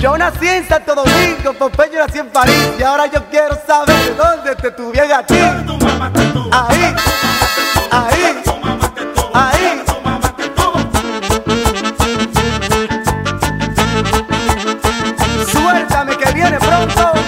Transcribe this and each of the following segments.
Yo nací en Santo Domingo, Pompeyo nací en París y ahora yo quiero saber de dónde te tuviera a ti. Ahí, ahí, ahí. Suéltame que viene pronto.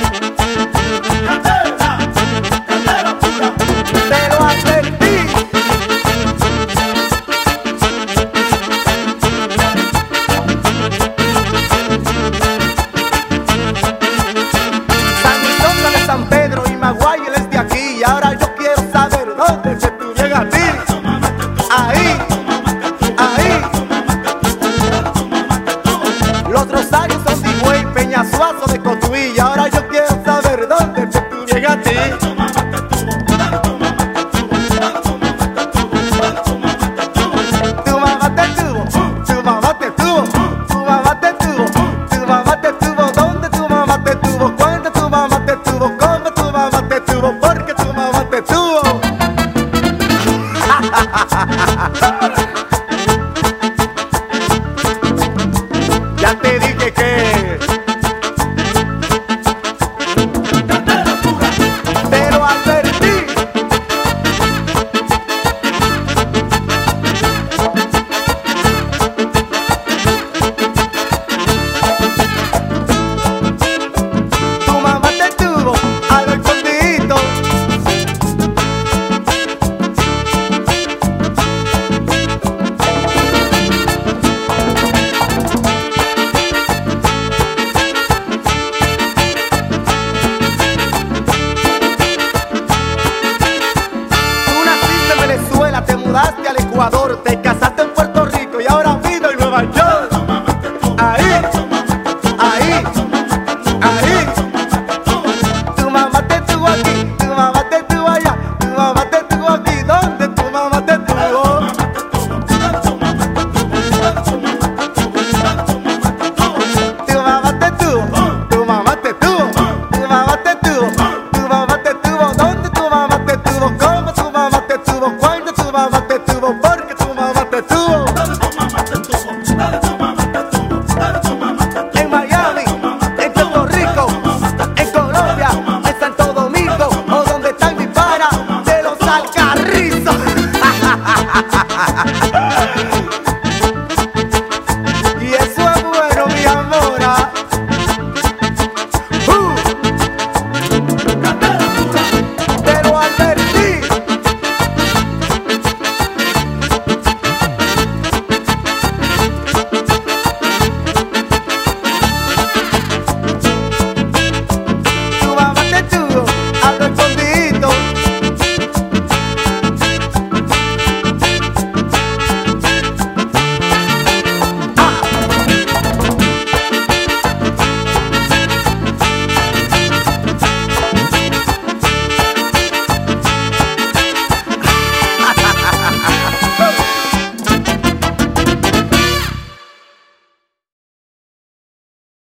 Los otros Te casaste en Puerto Rico y ahora vino en Nueva York. te tuvo, porque tu mamá te tuvo. Tu mamá. En Miami, en Puerto Rico, en Colombia, en Santo Domingo, o donde están mis panas de los alcarrizos.